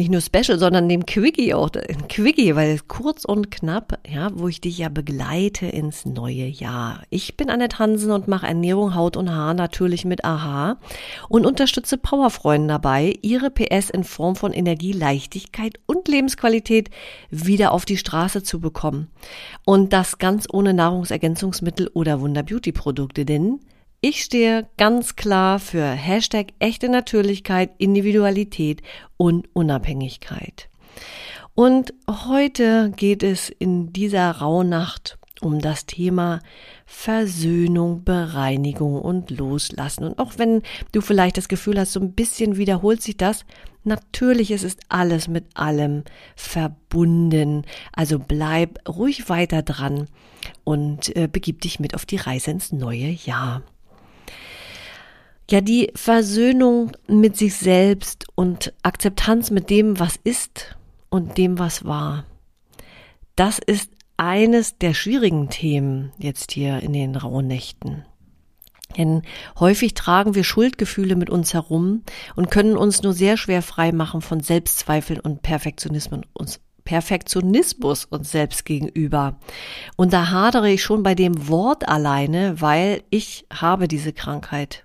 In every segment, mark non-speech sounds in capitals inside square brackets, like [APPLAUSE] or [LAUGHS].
nicht nur Special, sondern dem Quickie auch, ein Quickie, weil kurz und knapp, ja, wo ich dich ja begleite ins neue Jahr. Ich bin Annette Hansen und mache Ernährung, Haut und Haar natürlich mit AHA und unterstütze Powerfreunden dabei, ihre PS in Form von Energie, Leichtigkeit und Lebensqualität wieder auf die Straße zu bekommen. Und das ganz ohne Nahrungsergänzungsmittel oder Wunder-Beauty-Produkte, denn ich stehe ganz klar für Hashtag echte Natürlichkeit, Individualität und Unabhängigkeit. Und heute geht es in dieser Rauhnacht um das Thema Versöhnung, Bereinigung und Loslassen. Und auch wenn du vielleicht das Gefühl hast, so ein bisschen wiederholt sich das, natürlich ist es alles mit allem verbunden. Also bleib ruhig weiter dran und äh, begib dich mit auf die Reise ins neue Jahr. Ja, die Versöhnung mit sich selbst und Akzeptanz mit dem, was ist und dem, was war. Das ist eines der schwierigen Themen jetzt hier in den rauen Nächten. Denn häufig tragen wir Schuldgefühle mit uns herum und können uns nur sehr schwer frei machen von Selbstzweifeln und Perfektionismus uns Perfektionismus uns selbst gegenüber. Und da hadere ich schon bei dem Wort alleine, weil ich habe diese Krankheit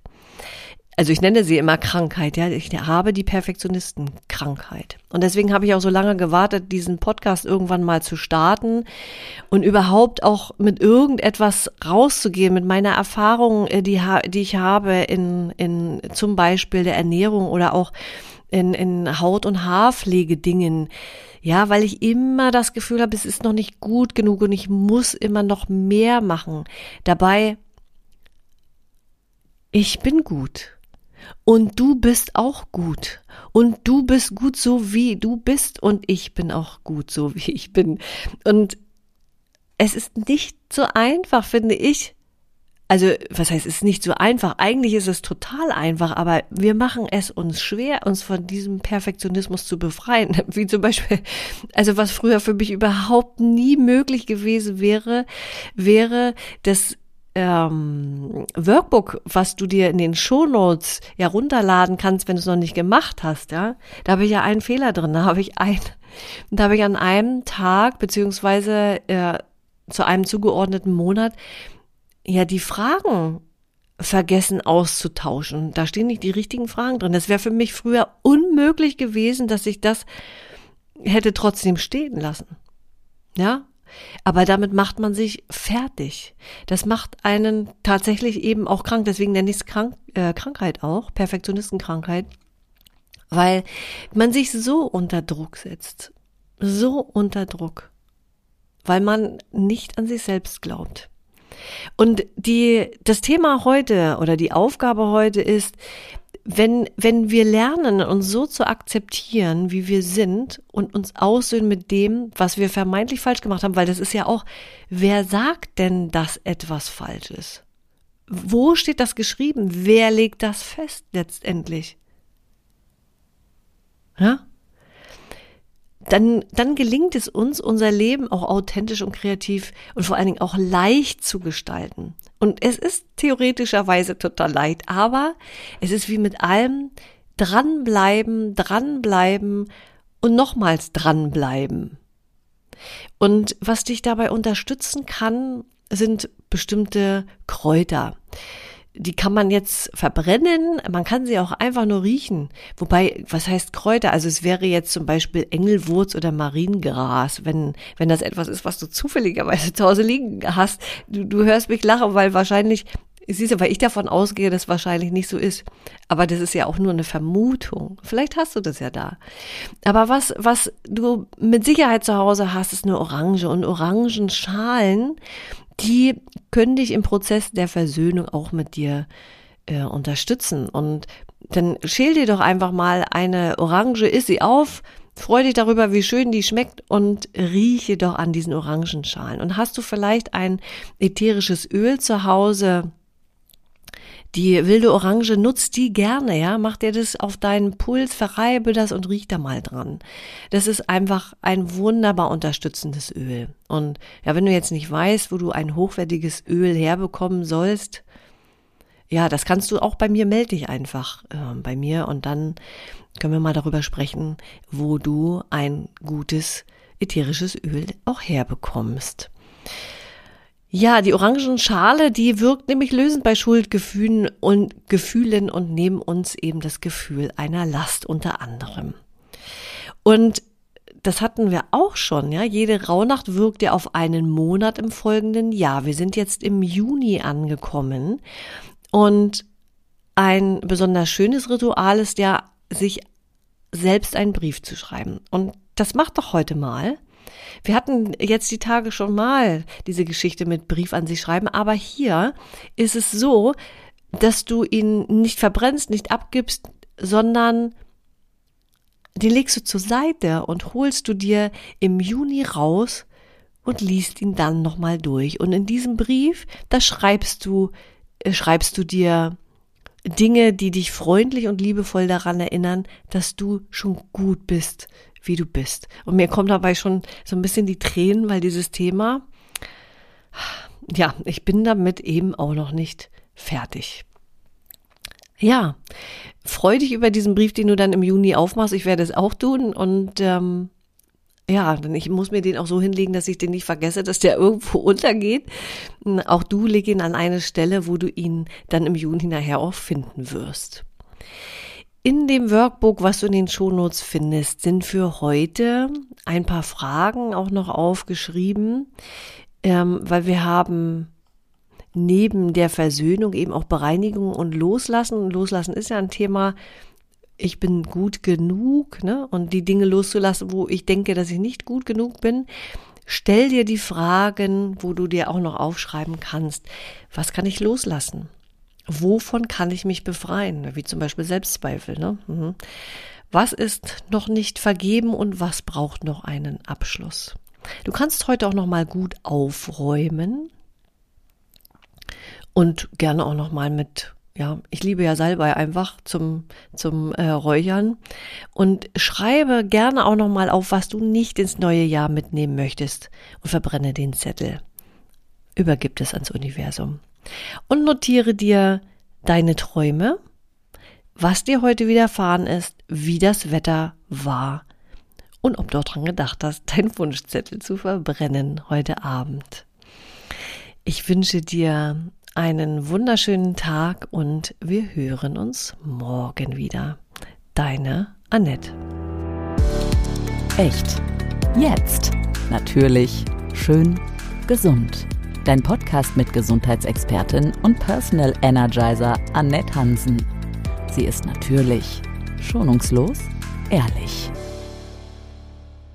also ich nenne sie immer Krankheit, ja, ich habe die Perfektionistenkrankheit. Und deswegen habe ich auch so lange gewartet, diesen Podcast irgendwann mal zu starten und überhaupt auch mit irgendetwas rauszugehen, mit meiner Erfahrung, äh, die, die ich habe in, in zum Beispiel der Ernährung oder auch in, in Haut- und Haarpflegedingen. Ja, weil ich immer das Gefühl habe, es ist noch nicht gut genug und ich muss immer noch mehr machen. Dabei, ich bin gut. Und du bist auch gut. Und du bist gut so wie du bist. Und ich bin auch gut so wie ich bin. Und es ist nicht so einfach, finde ich. Also, was heißt, es ist nicht so einfach. Eigentlich ist es total einfach, aber wir machen es uns schwer, uns von diesem Perfektionismus zu befreien. [LAUGHS] Wie zum Beispiel, also was früher für mich überhaupt nie möglich gewesen wäre, wäre, dass ähm, Workbook, was du dir in den Shownotes ja runterladen kannst, wenn du es noch nicht gemacht hast, ja, da habe ich ja einen Fehler drin. Da habe ich ein, da habe ich an einem Tag beziehungsweise äh, zu einem zugeordneten Monat ja die Fragen vergessen auszutauschen. Da stehen nicht die richtigen Fragen drin. Das wäre für mich früher unmöglich gewesen, dass ich das hätte trotzdem stehen lassen. Ja, aber damit macht man sich fertig. Das macht einen tatsächlich eben auch krank. Deswegen nenne ich es krank, äh, Krankheit auch, Perfektionistenkrankheit. Weil man sich so unter Druck setzt. So unter Druck. Weil man nicht an sich selbst glaubt. Und die, das Thema heute oder die Aufgabe heute ist, wenn, wenn wir lernen, uns so zu akzeptieren, wie wir sind und uns aussöhnen mit dem, was wir vermeintlich falsch gemacht haben, weil das ist ja auch, wer sagt denn, dass etwas falsch ist? Wo steht das geschrieben? Wer legt das fest letztendlich? Ja? Dann, dann gelingt es uns, unser Leben auch authentisch und kreativ und vor allen Dingen auch leicht zu gestalten. Und es ist theoretischerweise total leicht, aber es ist wie mit allem dranbleiben, dranbleiben und nochmals dranbleiben. Und was dich dabei unterstützen kann, sind bestimmte Kräuter die kann man jetzt verbrennen, man kann sie auch einfach nur riechen. Wobei, was heißt Kräuter? Also es wäre jetzt zum Beispiel Engelwurz oder Mariengras, wenn, wenn das etwas ist, was du zufälligerweise zu Hause liegen hast. Du, du hörst mich lachen, weil wahrscheinlich, siehst du, weil ich davon ausgehe, dass wahrscheinlich nicht so ist. Aber das ist ja auch nur eine Vermutung. Vielleicht hast du das ja da. Aber was, was du mit Sicherheit zu Hause hast, ist eine Orange und Orangenschalen die können dich im Prozess der Versöhnung auch mit dir äh, unterstützen. Und dann schäl dir doch einfach mal eine Orange, iss sie auf, freu dich darüber, wie schön die schmeckt und rieche doch an diesen Orangenschalen. Und hast du vielleicht ein ätherisches Öl zu Hause, die wilde Orange nutzt die gerne, ja. Mach dir das auf deinen Puls, verreibe das und riech da mal dran. Das ist einfach ein wunderbar unterstützendes Öl. Und ja, wenn du jetzt nicht weißt, wo du ein hochwertiges Öl herbekommen sollst, ja, das kannst du auch bei mir, melde dich einfach äh, bei mir und dann können wir mal darüber sprechen, wo du ein gutes ätherisches Öl auch herbekommst. Ja, die Orangenschale, die wirkt nämlich lösend bei Schuldgefühlen und Gefühlen und neben uns eben das Gefühl einer Last unter anderem. Und das hatten wir auch schon, ja. Jede Rauhnacht wirkt ja auf einen Monat im folgenden Jahr. Wir sind jetzt im Juni angekommen und ein besonders schönes Ritual ist ja, sich selbst einen Brief zu schreiben. Und das macht doch heute mal. Wir hatten jetzt die Tage schon mal diese Geschichte mit Brief an sich schreiben, aber hier ist es so, dass du ihn nicht verbrennst, nicht abgibst, sondern den legst du zur Seite und holst du dir im Juni raus und liest ihn dann nochmal durch. Und in diesem Brief, da schreibst du, äh, schreibst du dir Dinge, die dich freundlich und liebevoll daran erinnern, dass du schon gut bist, wie du bist. Und mir kommt dabei schon so ein bisschen die Tränen, weil dieses Thema, ja, ich bin damit eben auch noch nicht fertig. Ja, freu dich über diesen Brief, den du dann im Juni aufmachst. Ich werde es auch tun und ähm, ja, denn ich muss mir den auch so hinlegen, dass ich den nicht vergesse, dass der [LAUGHS] irgendwo untergeht. Auch du leg ihn an eine Stelle, wo du ihn dann im Juni nachher auch finden wirst. In dem Workbook, was du in den Shownotes findest, sind für heute ein paar Fragen auch noch aufgeschrieben, ähm, weil wir haben neben der Versöhnung eben auch Bereinigung und Loslassen. Loslassen ist ja ein Thema, ich bin gut genug, ne? Und die Dinge loszulassen, wo ich denke, dass ich nicht gut genug bin. Stell dir die Fragen, wo du dir auch noch aufschreiben kannst. Was kann ich loslassen? Wovon kann ich mich befreien? Wie zum Beispiel Selbstzweifel. Ne? Mhm. Was ist noch nicht vergeben und was braucht noch einen Abschluss? Du kannst heute auch noch mal gut aufräumen und gerne auch noch mal mit ja, ich liebe ja Salbei einfach zum, zum äh, Räuchern und schreibe gerne auch nochmal auf, was du nicht ins neue Jahr mitnehmen möchtest und verbrenne den Zettel. Übergib es ans Universum und notiere dir deine Träume, was dir heute widerfahren ist, wie das Wetter war und ob du daran gedacht hast, [LAUGHS] deinen Wunschzettel zu verbrennen heute Abend. Ich wünsche dir einen wunderschönen Tag und wir hören uns morgen wieder. Deine Annette. Echt. Jetzt. Natürlich. Schön. Gesund dein Podcast mit Gesundheitsexpertin und Personal Energizer Annette Hansen. Sie ist natürlich, schonungslos, ehrlich.